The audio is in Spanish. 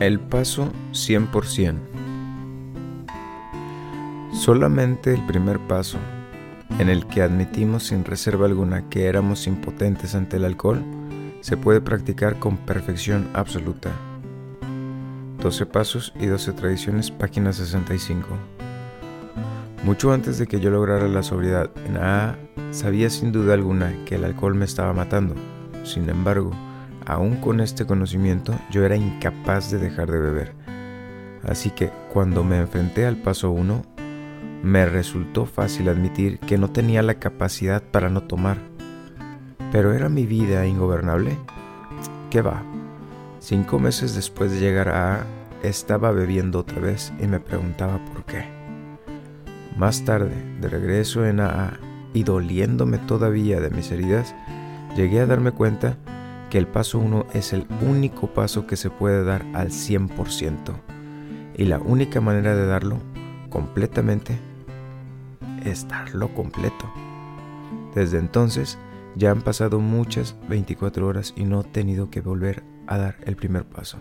El paso 100%. Solamente el primer paso, en el que admitimos sin reserva alguna que éramos impotentes ante el alcohol, se puede practicar con perfección absoluta. 12 Pasos y 12 Tradiciones, página 65. Mucho antes de que yo lograra la sobriedad en AA, sabía sin duda alguna que el alcohol me estaba matando. Sin embargo, aún con este conocimiento, yo era incapaz de dejar de beber. Así que cuando me enfrenté al paso 1, me resultó fácil admitir que no tenía la capacidad para no tomar. Pero ¿era mi vida ingobernable? ¿Qué va? Cinco meses después de llegar a A, estaba bebiendo otra vez y me preguntaba por qué. Más tarde, de regreso en AA y doliéndome todavía de mis heridas, llegué a darme cuenta que el paso 1 es el único paso que se puede dar al 100% y la única manera de darlo completamente es darlo completo. Desde entonces ya han pasado muchas 24 horas y no he tenido que volver a dar el primer paso.